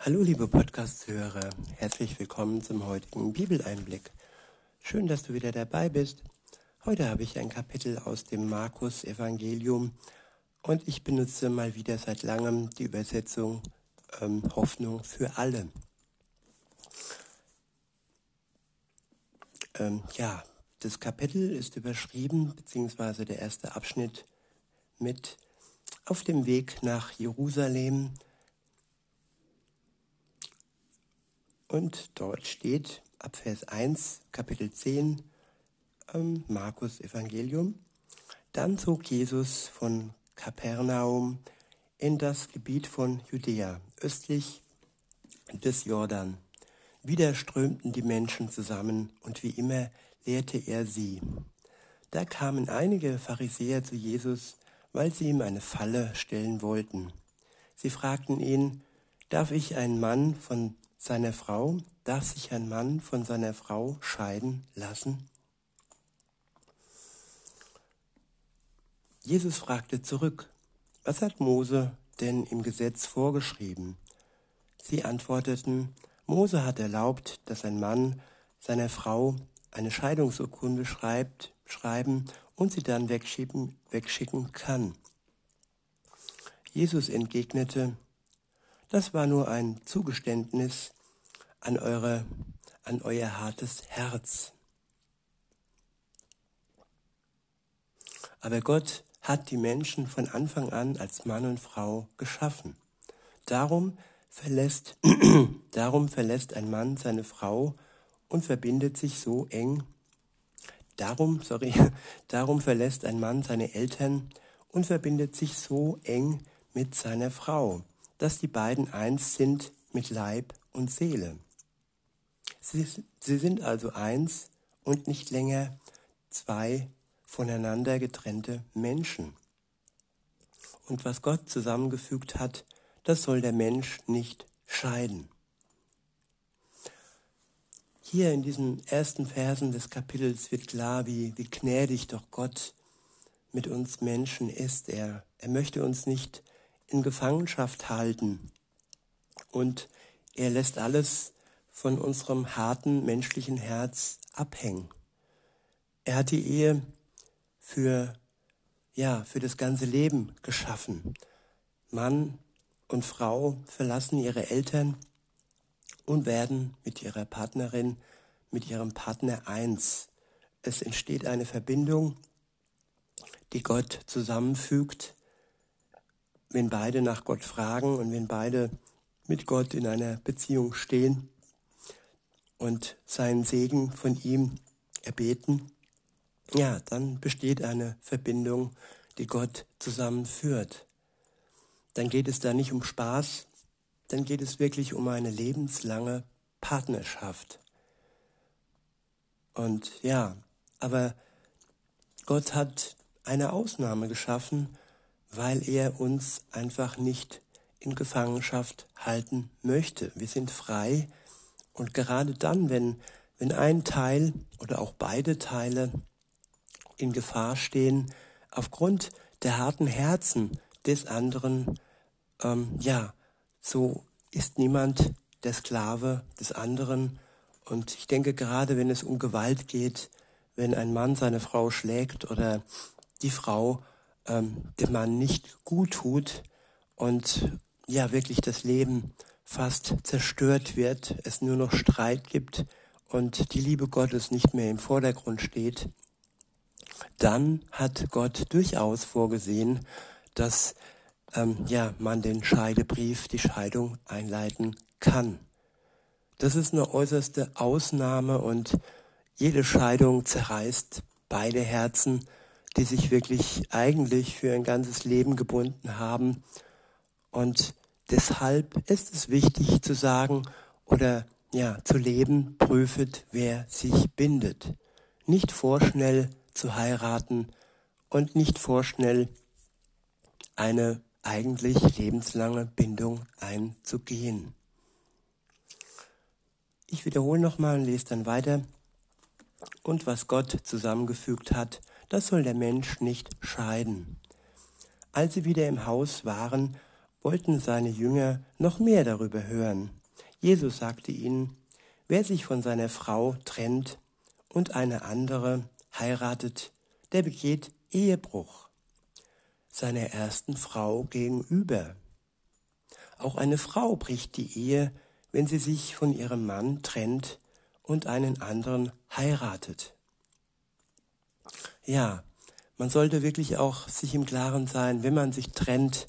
Hallo liebe Podcast-Hörer, herzlich willkommen zum heutigen Bibeleinblick. Schön, dass du wieder dabei bist. Heute habe ich ein Kapitel aus dem Markus-Evangelium und ich benutze mal wieder seit langem die Übersetzung ähm, Hoffnung für alle. Ähm, ja, das Kapitel ist überschrieben, beziehungsweise der erste Abschnitt mit Auf dem Weg nach Jerusalem Und dort steht ab Vers 1, Kapitel 10, ähm, Markus Evangelium. Dann zog Jesus von Kapernaum in das Gebiet von Judäa, östlich des Jordan. Wieder strömten die Menschen zusammen und wie immer lehrte er sie. Da kamen einige Pharisäer zu Jesus, weil sie ihm eine Falle stellen wollten. Sie fragten ihn, darf ich einen Mann von seiner Frau? Darf sich ein Mann von seiner Frau scheiden lassen? Jesus fragte zurück, was hat Mose denn im Gesetz vorgeschrieben? Sie antworteten, Mose hat erlaubt, dass ein Mann seiner Frau eine Scheidungsurkunde schreibt, schreiben und sie dann wegschicken, wegschicken kann. Jesus entgegnete, das war nur ein Zugeständnis an, eure, an euer hartes Herz. Aber Gott hat die Menschen von Anfang an als Mann und Frau geschaffen. Darum verlässt, darum verlässt ein Mann seine Frau und verbindet sich so eng. Darum, sorry, darum verlässt ein Mann seine Eltern und verbindet sich so eng mit seiner Frau dass die beiden eins sind mit Leib und Seele. Sie, sie sind also eins und nicht länger zwei voneinander getrennte Menschen. Und was Gott zusammengefügt hat, das soll der Mensch nicht scheiden. Hier in diesen ersten Versen des Kapitels wird klar, wie, wie gnädig doch Gott mit uns Menschen ist. Er, er möchte uns nicht in Gefangenschaft halten. Und er lässt alles von unserem harten menschlichen Herz abhängen. Er hat die Ehe für, ja, für das ganze Leben geschaffen. Mann und Frau verlassen ihre Eltern und werden mit ihrer Partnerin, mit ihrem Partner eins. Es entsteht eine Verbindung, die Gott zusammenfügt wenn beide nach Gott fragen und wenn beide mit Gott in einer Beziehung stehen und seinen Segen von ihm erbeten, ja, dann besteht eine Verbindung, die Gott zusammenführt. Dann geht es da nicht um Spaß, dann geht es wirklich um eine lebenslange Partnerschaft. Und ja, aber Gott hat eine Ausnahme geschaffen, weil er uns einfach nicht in Gefangenschaft halten möchte. Wir sind frei und gerade dann, wenn, wenn ein Teil oder auch beide Teile in Gefahr stehen, aufgrund der harten Herzen des anderen, ähm, ja, so ist niemand der Sklave des anderen. Und ich denke gerade, wenn es um Gewalt geht, wenn ein Mann seine Frau schlägt oder die Frau ähm, dem Mann nicht gut tut und ja wirklich das Leben fast zerstört wird, es nur noch Streit gibt und die Liebe Gottes nicht mehr im Vordergrund steht, dann hat Gott durchaus vorgesehen, dass ähm, ja, man den Scheidebrief, die Scheidung einleiten kann. Das ist eine äußerste Ausnahme und jede Scheidung zerreißt beide Herzen die sich wirklich eigentlich für ein ganzes Leben gebunden haben. Und deshalb ist es wichtig zu sagen oder ja, zu leben, prüfet, wer sich bindet. Nicht vorschnell zu heiraten und nicht vorschnell eine eigentlich lebenslange Bindung einzugehen. Ich wiederhole nochmal und lese dann weiter. Und was Gott zusammengefügt hat, das soll der Mensch nicht scheiden. Als sie wieder im Haus waren, wollten seine Jünger noch mehr darüber hören. Jesus sagte ihnen, wer sich von seiner Frau trennt und eine andere heiratet, der begeht Ehebruch seiner ersten Frau gegenüber. Auch eine Frau bricht die Ehe, wenn sie sich von ihrem Mann trennt und einen anderen heiratet. Ja, man sollte wirklich auch sich im Klaren sein, wenn man sich trennt,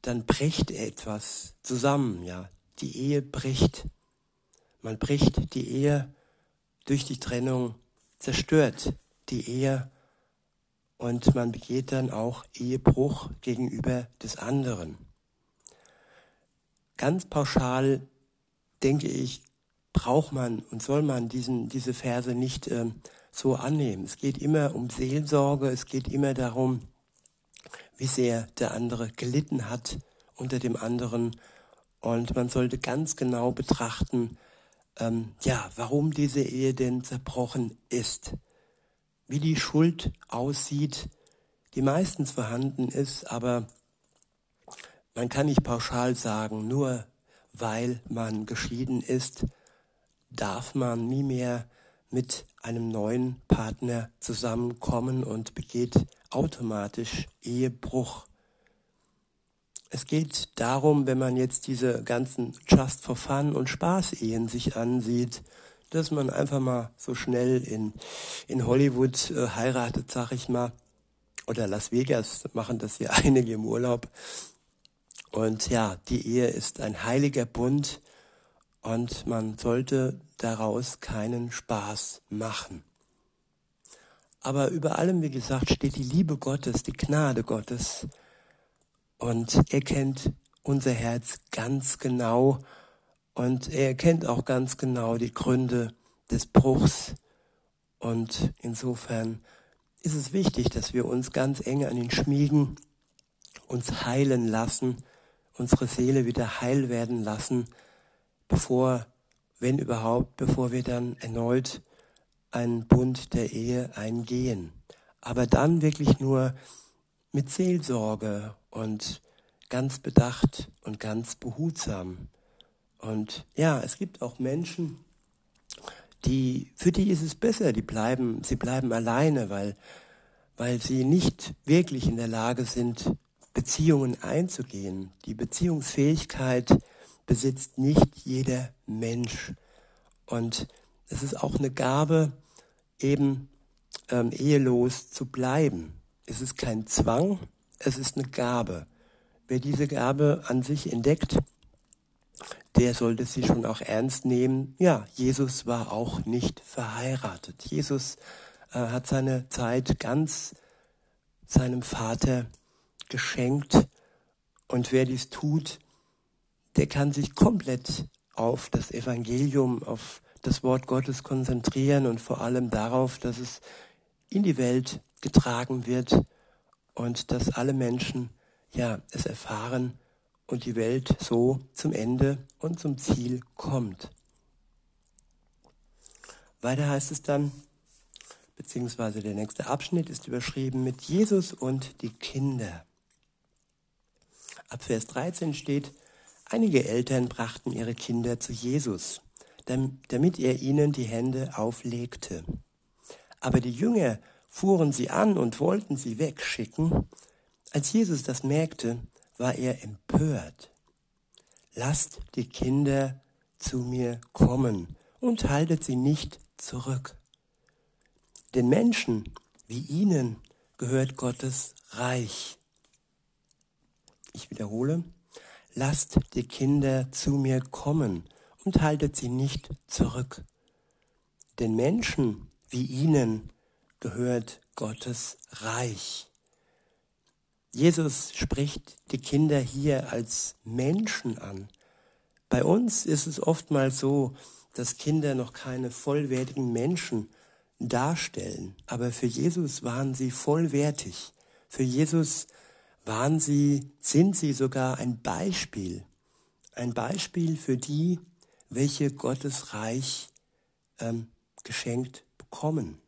dann bricht etwas zusammen, ja. Die Ehe bricht. Man bricht die Ehe durch die Trennung, zerstört die Ehe und man begeht dann auch Ehebruch gegenüber des anderen. Ganz pauschal denke ich, braucht man und soll man diesen, diese Verse nicht äh, so annehmen. Es geht immer um Seelsorge, es geht immer darum, wie sehr der andere gelitten hat unter dem anderen. Und man sollte ganz genau betrachten, ähm, ja, warum diese Ehe denn zerbrochen ist, wie die Schuld aussieht, die meistens vorhanden ist, aber man kann nicht pauschal sagen, nur weil man geschieden ist, darf man nie mehr mit einem neuen Partner zusammenkommen und begeht automatisch Ehebruch. Es geht darum, wenn man jetzt diese ganzen Just for Fun und Spaß-Ehen sich ansieht, dass man einfach mal so schnell in, in Hollywood äh, heiratet, sag ich mal. Oder Las Vegas machen das hier einige im Urlaub. Und ja, die Ehe ist ein heiliger Bund und man sollte daraus keinen Spaß machen. Aber über allem, wie gesagt, steht die Liebe Gottes, die Gnade Gottes. Und er kennt unser Herz ganz genau und er kennt auch ganz genau die Gründe des Bruchs. Und insofern ist es wichtig, dass wir uns ganz eng an ihn schmiegen, uns heilen lassen, unsere Seele wieder heil werden lassen, bevor, wenn überhaupt, bevor wir dann erneut einen Bund der Ehe eingehen. Aber dann wirklich nur mit Seelsorge und ganz bedacht und ganz behutsam. Und ja, es gibt auch Menschen, die, für die ist es besser, die bleiben, sie bleiben alleine, weil, weil sie nicht wirklich in der Lage sind, Beziehungen einzugehen. Die Beziehungsfähigkeit besitzt nicht jeder Mensch. Und es ist auch eine Gabe, eben ähm, ehelos zu bleiben. Es ist kein Zwang, es ist eine Gabe. Wer diese Gabe an sich entdeckt, der sollte sie schon auch ernst nehmen. Ja, Jesus war auch nicht verheiratet. Jesus äh, hat seine Zeit ganz seinem Vater geschenkt. Und wer dies tut, der kann sich komplett auf das Evangelium, auf das Wort Gottes konzentrieren und vor allem darauf, dass es in die Welt getragen wird und dass alle Menschen ja es erfahren und die Welt so zum Ende und zum Ziel kommt. Weiter heißt es dann, beziehungsweise der nächste Abschnitt ist überschrieben mit Jesus und die Kinder. Ab Vers 13 steht, einige Eltern brachten ihre Kinder zu Jesus, damit er ihnen die Hände auflegte. Aber die Jünger fuhren sie an und wollten sie wegschicken. Als Jesus das merkte, war er empört. Lasst die Kinder zu mir kommen und haltet sie nicht zurück. Den Menschen wie ihnen gehört Gottes Reich. Ich wiederhole, lasst die Kinder zu mir kommen und haltet sie nicht zurück. Den Menschen wie ihnen gehört Gottes Reich. Jesus spricht die Kinder hier als Menschen an. Bei uns ist es oftmals so, dass Kinder noch keine vollwertigen Menschen darstellen. Aber für Jesus waren sie vollwertig. Für Jesus waren sie, sind sie sogar ein Beispiel. Ein Beispiel für die, welche Gottes Reich ähm, geschenkt bekommen.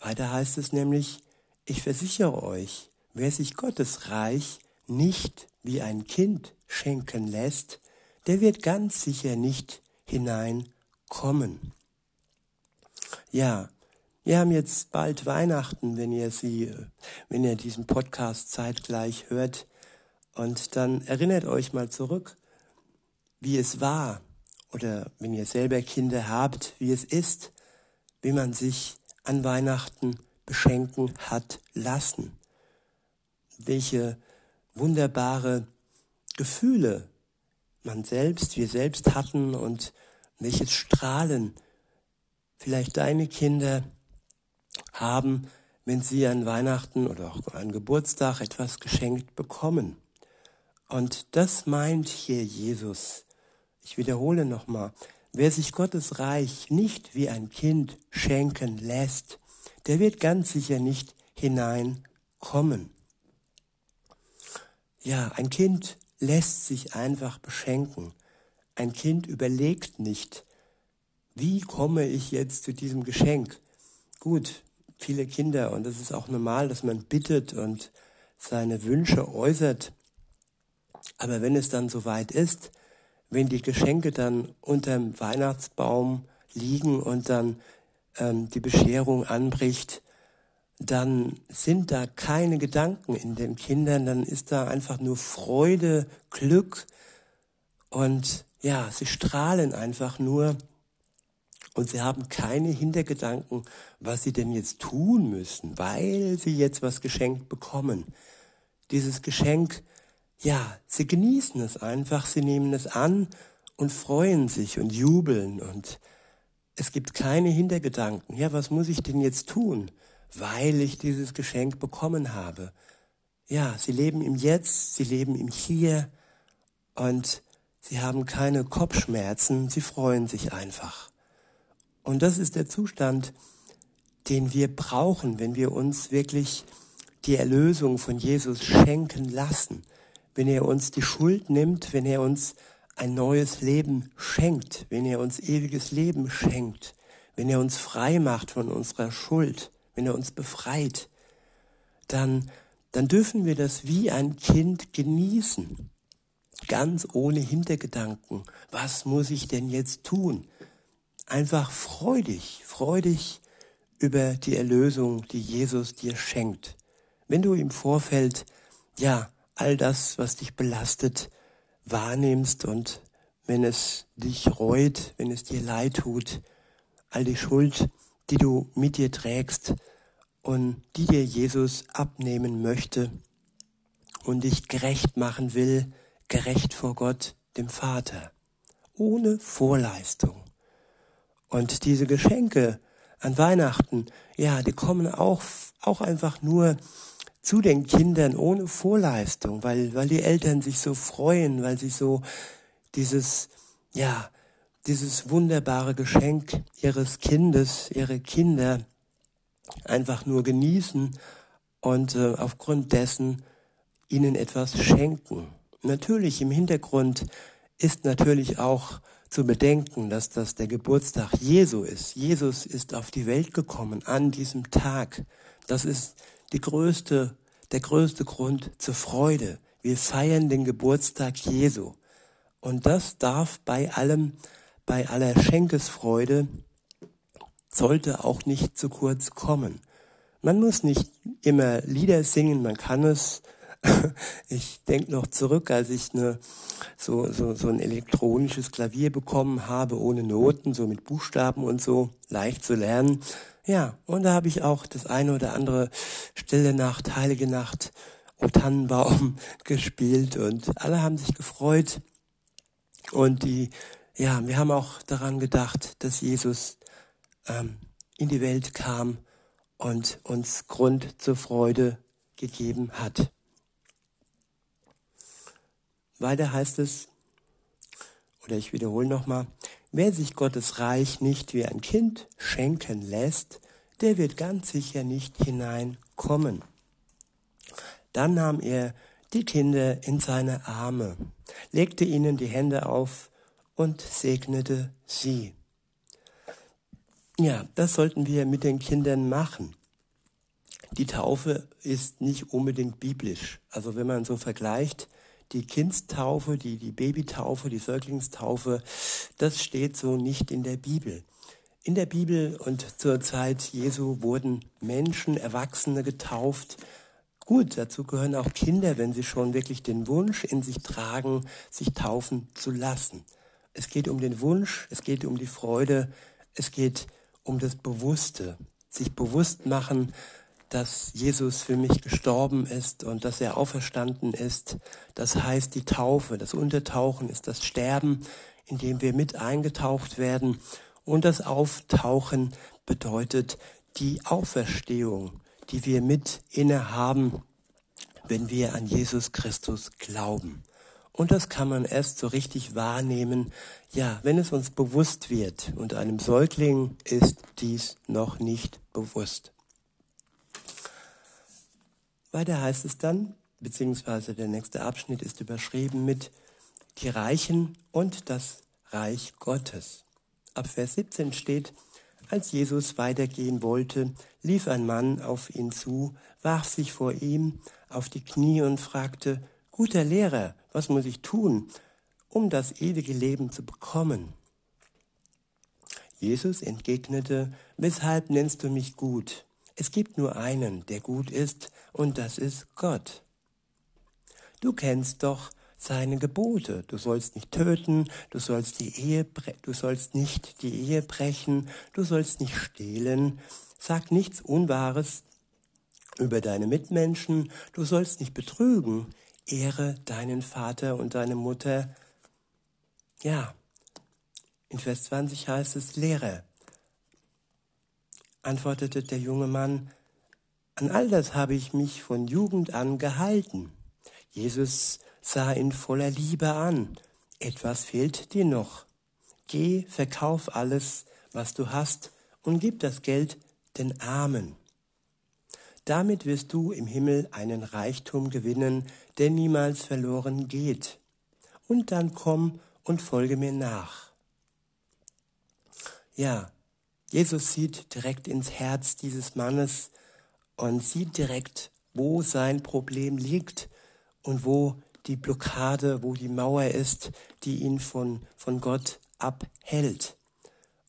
Weiter heißt es nämlich, ich versichere euch, wer sich Gottes Reich nicht wie ein Kind schenken lässt, der wird ganz sicher nicht hineinkommen. Ja, wir haben jetzt bald Weihnachten, wenn ihr sie, wenn ihr diesen Podcast zeitgleich hört. Und dann erinnert euch mal zurück, wie es war, oder wenn ihr selber Kinder habt, wie es ist, wie man sich an Weihnachten beschenken hat lassen. Welche wunderbare Gefühle man selbst, wir selbst hatten und welches Strahlen vielleicht deine Kinder haben, wenn sie an Weihnachten oder auch an Geburtstag etwas geschenkt bekommen. Und das meint hier Jesus. Ich wiederhole nochmal, wer sich Gottes Reich nicht wie ein Kind schenken lässt, der wird ganz sicher nicht hineinkommen. Ja, ein Kind lässt sich einfach beschenken. Ein Kind überlegt nicht, wie komme ich jetzt zu diesem Geschenk? Gut, viele Kinder, und das ist auch normal, dass man bittet und seine Wünsche äußert. Aber wenn es dann soweit ist, wenn die Geschenke dann unterm Weihnachtsbaum liegen und dann ähm, die Bescherung anbricht, dann sind da keine Gedanken in den Kindern, dann ist da einfach nur Freude, Glück. Und ja, sie strahlen einfach nur und sie haben keine Hintergedanken, was sie denn jetzt tun müssen, weil sie jetzt was geschenkt bekommen. Dieses Geschenk, ja, sie genießen es einfach, sie nehmen es an und freuen sich und jubeln und es gibt keine Hintergedanken. Ja, was muss ich denn jetzt tun? weil ich dieses Geschenk bekommen habe. Ja, sie leben im Jetzt, sie leben im Hier und sie haben keine Kopfschmerzen, sie freuen sich einfach. Und das ist der Zustand, den wir brauchen, wenn wir uns wirklich die Erlösung von Jesus schenken lassen, wenn er uns die Schuld nimmt, wenn er uns ein neues Leben schenkt, wenn er uns ewiges Leben schenkt, wenn er uns frei macht von unserer Schuld wenn er uns befreit, dann, dann dürfen wir das wie ein Kind genießen. Ganz ohne Hintergedanken. Was muss ich denn jetzt tun? Einfach freudig, freudig über die Erlösung, die Jesus dir schenkt. Wenn du im Vorfeld, ja, all das, was dich belastet, wahrnimmst und wenn es dich reut, wenn es dir leid tut, all die Schuld, die du mit dir trägst, und die dir Jesus abnehmen möchte und dich gerecht machen will, gerecht vor Gott, dem Vater, ohne Vorleistung. Und diese Geschenke an Weihnachten, ja, die kommen auch, auch einfach nur zu den Kindern ohne Vorleistung, weil, weil die Eltern sich so freuen, weil sie so dieses, ja, dieses wunderbare Geschenk ihres Kindes, ihre Kinder einfach nur genießen und äh, aufgrund dessen ihnen etwas schenken. Natürlich im Hintergrund ist natürlich auch zu bedenken, dass das der Geburtstag Jesu ist. Jesus ist auf die Welt gekommen an diesem Tag. Das ist die größte, der größte Grund zur Freude. Wir feiern den Geburtstag Jesu. Und das darf bei allem, bei aller Schenkesfreude sollte auch nicht zu kurz kommen. Man muss nicht immer Lieder singen, man kann es. Ich denke noch zurück, als ich eine, so, so, so ein elektronisches Klavier bekommen habe, ohne Noten, so mit Buchstaben und so, leicht zu lernen. Ja, und da habe ich auch das eine oder andere Stille Nacht, Heilige Nacht, O Tannenbaum gespielt und alle haben sich gefreut. Und die, ja, wir haben auch daran gedacht, dass Jesus ähm, in die Welt kam und uns Grund zur Freude gegeben hat. Weiter heißt es, oder ich wiederhole nochmal, wer sich Gottes Reich nicht wie ein Kind schenken lässt, der wird ganz sicher nicht hineinkommen. Dann nahm er die Kinder in seine Arme, legte ihnen die Hände auf und segnete sie. Ja, das sollten wir mit den Kindern machen. die Taufe ist nicht unbedingt biblisch. Also wenn man so vergleicht, die Kindstaufe, die, die Babytaufe, die Säuglingstaufe, das steht so nicht in der Bibel. In der Bibel und zur Zeit Jesu wurden Menschen, Erwachsene getauft. Gut, dazu gehören auch Kinder, wenn sie schon wirklich den Wunsch in sich tragen, sich taufen zu lassen. Es geht um den Wunsch, es geht um die Freude, es geht um das Bewusste, sich bewusst machen, dass Jesus für mich gestorben ist und dass er auferstanden ist. Das heißt, die Taufe, das Untertauchen ist das Sterben, in dem wir mit eingetaucht werden. Und das Auftauchen bedeutet die Auferstehung, die wir mit innehaben, wenn wir an Jesus Christus glauben. Und das kann man erst so richtig wahrnehmen, ja, wenn es uns bewusst wird. Und einem Säugling ist dies noch nicht bewusst. Weiter heißt es dann, beziehungsweise der nächste Abschnitt ist überschrieben mit die Reichen und das Reich Gottes. Ab Vers 17 steht, als Jesus weitergehen wollte, lief ein Mann auf ihn zu, warf sich vor ihm auf die Knie und fragte, Guter Lehrer, was muss ich tun, um das ewige Leben zu bekommen? Jesus entgegnete, Weshalb nennst du mich gut? Es gibt nur einen, der gut ist, und das ist Gott. Du kennst doch seine Gebote. Du sollst nicht töten, du sollst die Ehe, du sollst nicht die Ehe brechen, du sollst nicht stehlen, sag nichts Unwahres über deine Mitmenschen, du sollst nicht betrügen, ehre deinen Vater und deine Mutter. Ja, in Vers 20 heißt es Lehrer, antwortete der junge Mann, an all das habe ich mich von Jugend an gehalten. Jesus sah ihn voller Liebe an. Etwas fehlt dir noch. Geh, verkauf alles, was du hast, und gib das Geld den Armen. Damit wirst du im Himmel einen Reichtum gewinnen, der niemals verloren geht. Und dann komm und folge mir nach. Ja, Jesus sieht direkt ins Herz dieses Mannes und sieht direkt, wo sein Problem liegt und wo die Blockade, wo die Mauer ist, die ihn von, von Gott abhält.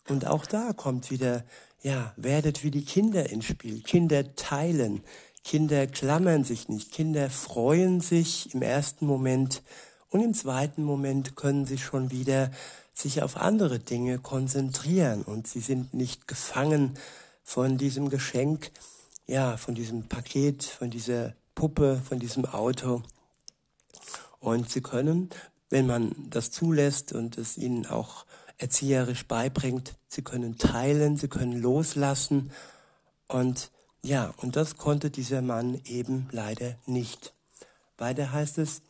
Und auch da kommt wieder, ja, werdet wie die Kinder ins Spiel. Kinder teilen, Kinder klammern sich nicht, Kinder freuen sich im ersten Moment und im zweiten Moment können sie schon wieder sich auf andere Dinge konzentrieren und sie sind nicht gefangen von diesem Geschenk, ja, von diesem Paket, von dieser Puppe, von diesem Auto. Und sie können, wenn man das zulässt und es ihnen auch erzieherisch beibringt, sie können teilen, sie können loslassen. Und ja, und das konnte dieser Mann eben leider nicht. Weiter heißt es,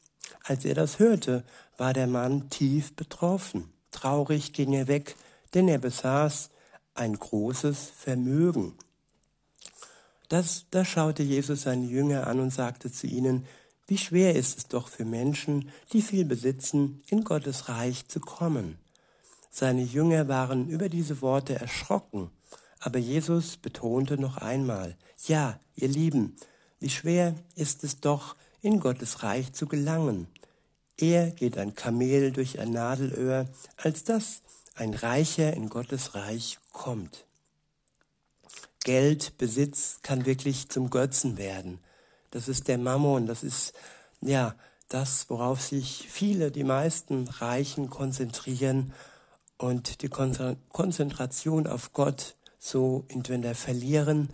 als er das hörte, war der Mann tief betroffen. Traurig ging er weg, denn er besaß ein großes Vermögen. Das, da schaute Jesus seine Jünger an und sagte zu ihnen, wie schwer ist es doch für Menschen, die viel besitzen, in Gottes Reich zu kommen. Seine Jünger waren über diese Worte erschrocken, aber Jesus betonte noch einmal, ja, ihr Lieben, wie schwer ist es doch, in Gottes Reich zu gelangen. Eher geht ein Kamel durch ein Nadelöhr, als dass ein Reicher in Gottes Reich kommt. Geld, Besitz kann wirklich zum Götzen werden. Das ist der Mammon, das ist ja das, worauf sich viele, die meisten Reichen konzentrieren und die Konzentration auf Gott so entweder verlieren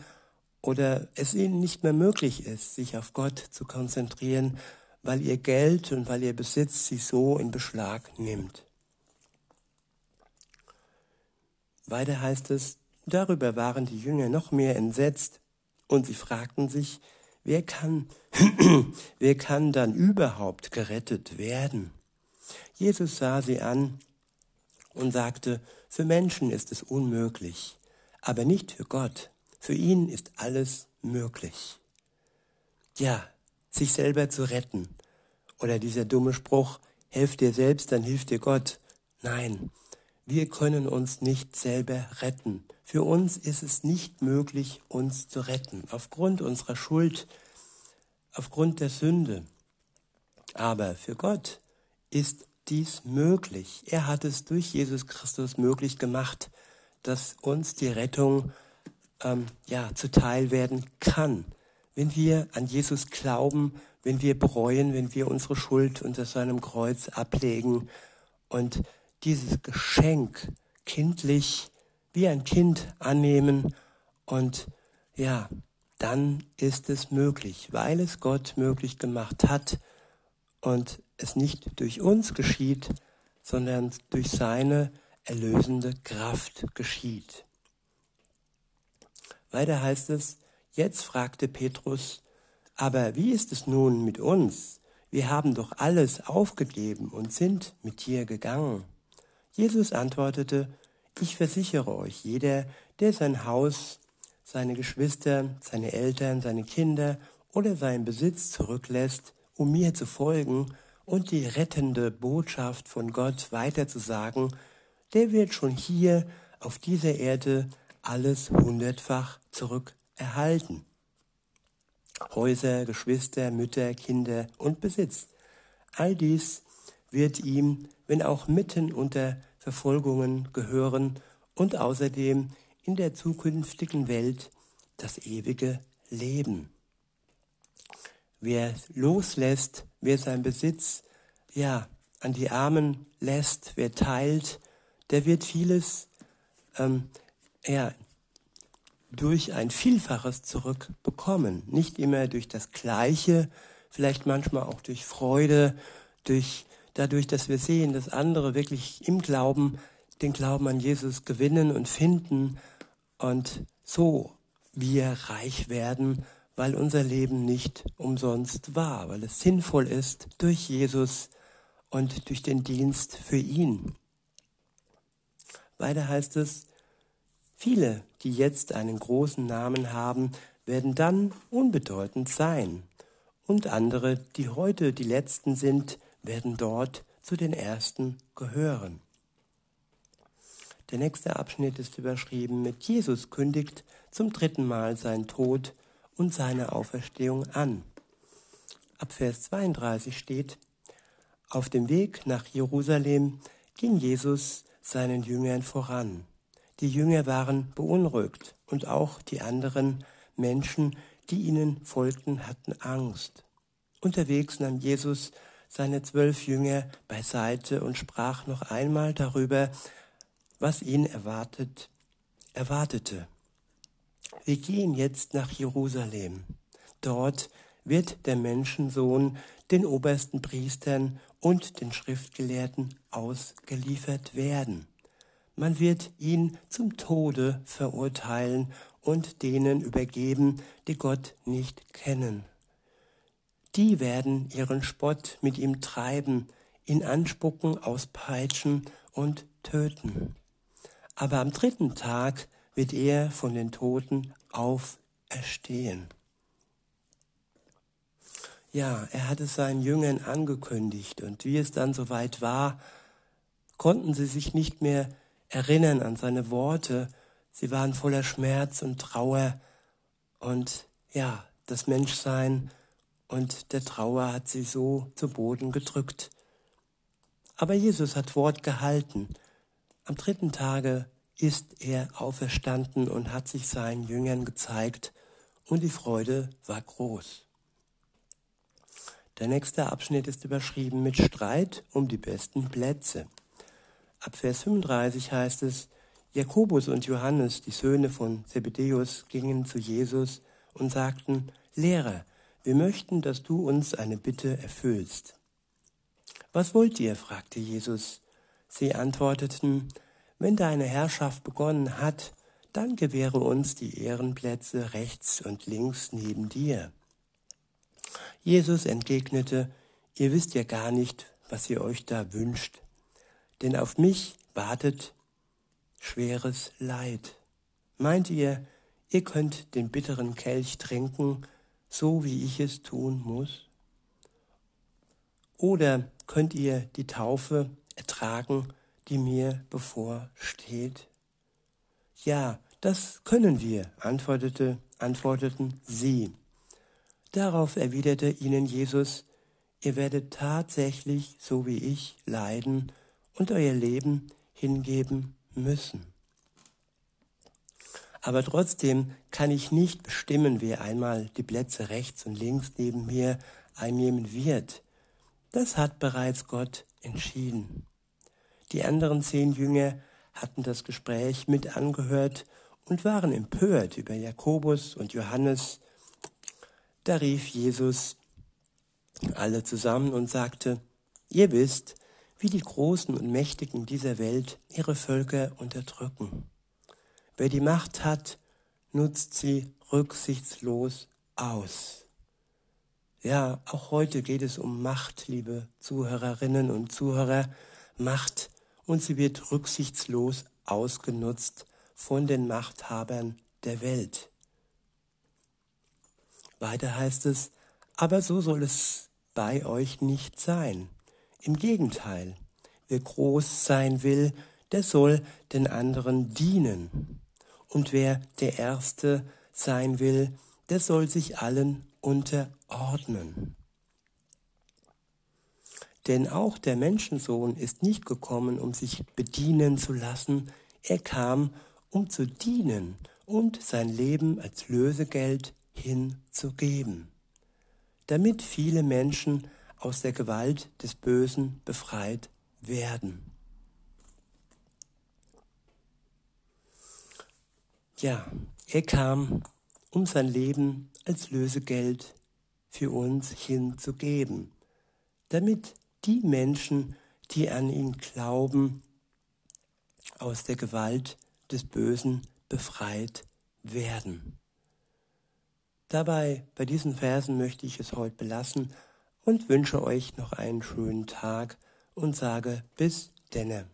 oder es ihnen nicht mehr möglich ist, sich auf Gott zu konzentrieren, weil ihr Geld und weil ihr Besitz sie so in Beschlag nimmt. Weiter heißt es, darüber waren die Jünger noch mehr entsetzt und sie fragten sich, wer kann, wer kann dann überhaupt gerettet werden? Jesus sah sie an und sagte, für Menschen ist es unmöglich, aber nicht für Gott. Für ihn ist alles möglich. Ja, sich selber zu retten. Oder dieser dumme Spruch, helf dir selbst, dann hilft dir Gott. Nein, wir können uns nicht selber retten. Für uns ist es nicht möglich, uns zu retten, aufgrund unserer Schuld, aufgrund der Sünde. Aber für Gott ist dies möglich. Er hat es durch Jesus Christus möglich gemacht, dass uns die Rettung ähm, ja, zuteil werden kann. Wenn wir an Jesus glauben, wenn wir bereuen, wenn wir unsere Schuld unter seinem Kreuz ablegen und dieses Geschenk kindlich wie ein Kind annehmen und ja, dann ist es möglich, weil es Gott möglich gemacht hat und es nicht durch uns geschieht, sondern durch seine erlösende Kraft geschieht. Weiter heißt es, jetzt fragte Petrus, aber wie ist es nun mit uns? Wir haben doch alles aufgegeben und sind mit dir gegangen. Jesus antwortete, ich versichere euch, jeder, der sein Haus, seine Geschwister, seine Eltern, seine Kinder oder seinen Besitz zurücklässt, um mir zu folgen und die rettende Botschaft von Gott weiterzusagen, der wird schon hier auf dieser Erde alles hundertfach zurückerhalten. Häuser, Geschwister, Mütter, Kinder und Besitz. All dies wird ihm, wenn auch mitten unter Verfolgungen gehören und außerdem in der zukünftigen Welt das ewige Leben. Wer loslässt, wer sein Besitz ja an die Armen lässt, wer teilt, der wird vieles ähm, ja, durch ein Vielfaches zurückbekommen. Nicht immer durch das Gleiche, vielleicht manchmal auch durch Freude, durch dadurch, dass wir sehen, dass andere wirklich im Glauben den Glauben an Jesus gewinnen und finden und so wir reich werden, weil unser Leben nicht umsonst war, weil es sinnvoll ist durch Jesus und durch den Dienst für ihn. Weiter heißt es, viele, die jetzt einen großen Namen haben, werden dann unbedeutend sein. Und andere, die heute die Letzten sind, werden dort zu den Ersten gehören. Der nächste Abschnitt ist überschrieben mit Jesus kündigt zum dritten Mal seinen Tod und seine Auferstehung an. Ab Vers 32 steht, auf dem Weg nach Jerusalem ging Jesus seinen Jüngern voran. Die Jünger waren beunruhigt und auch die anderen Menschen, die ihnen folgten, hatten Angst. Unterwegs nahm Jesus seine zwölf Jünger beiseite und sprach noch einmal darüber, was ihn erwartet, erwartete. Wir gehen jetzt nach Jerusalem. Dort wird der Menschensohn den obersten Priestern und den Schriftgelehrten ausgeliefert werden. Man wird ihn zum Tode verurteilen und denen übergeben, die Gott nicht kennen die werden ihren Spott mit ihm treiben, ihn anspucken, auspeitschen und töten. Aber am dritten Tag wird er von den Toten auferstehen. Ja, er hatte seinen Jüngern angekündigt und wie es dann soweit war, konnten sie sich nicht mehr erinnern an seine Worte. Sie waren voller Schmerz und Trauer und ja, das Menschsein und der Trauer hat sie so zu Boden gedrückt. Aber Jesus hat Wort gehalten. Am dritten Tage ist er auferstanden und hat sich seinen Jüngern gezeigt, und die Freude war groß. Der nächste Abschnitt ist überschrieben mit Streit um die besten Plätze. Ab Vers 35 heißt es, Jakobus und Johannes, die Söhne von Zebedäus, gingen zu Jesus und sagten, Lehrer, wir möchten, dass du uns eine Bitte erfüllst. Was wollt ihr? fragte Jesus. Sie antworteten, wenn deine Herrschaft begonnen hat, dann gewähre uns die Ehrenplätze rechts und links neben dir. Jesus entgegnete, ihr wisst ja gar nicht, was ihr euch da wünscht, denn auf mich wartet schweres Leid. Meint ihr, ihr könnt den bitteren Kelch trinken, so wie ich es tun muss? Oder könnt ihr die Taufe ertragen, die mir bevorsteht? Ja, das können wir, antwortete, antworteten sie. Darauf erwiderte ihnen Jesus, ihr werdet tatsächlich, so wie ich, leiden und euer Leben hingeben müssen. Aber trotzdem kann ich nicht bestimmen, wer einmal die Plätze rechts und links neben mir einnehmen wird. Das hat bereits Gott entschieden. Die anderen zehn Jünger hatten das Gespräch mit angehört und waren empört über Jakobus und Johannes. Da rief Jesus alle zusammen und sagte, ihr wisst, wie die Großen und Mächtigen dieser Welt ihre Völker unterdrücken. Wer die Macht hat, nutzt sie rücksichtslos aus. Ja, auch heute geht es um Macht, liebe Zuhörerinnen und Zuhörer. Macht und sie wird rücksichtslos ausgenutzt von den Machthabern der Welt. Weiter heißt es, aber so soll es bei euch nicht sein. Im Gegenteil, wer groß sein will, der soll den anderen dienen. Und wer der Erste sein will, der soll sich allen unterordnen. Denn auch der Menschensohn ist nicht gekommen, um sich bedienen zu lassen, er kam, um zu dienen und sein Leben als Lösegeld hinzugeben, damit viele Menschen aus der Gewalt des Bösen befreit werden. Ja, er kam, um sein Leben als Lösegeld für uns hinzugeben, damit die Menschen, die an ihn glauben, aus der Gewalt des Bösen befreit werden. Dabei, bei diesen Versen möchte ich es heute belassen und wünsche euch noch einen schönen Tag und sage bis denne.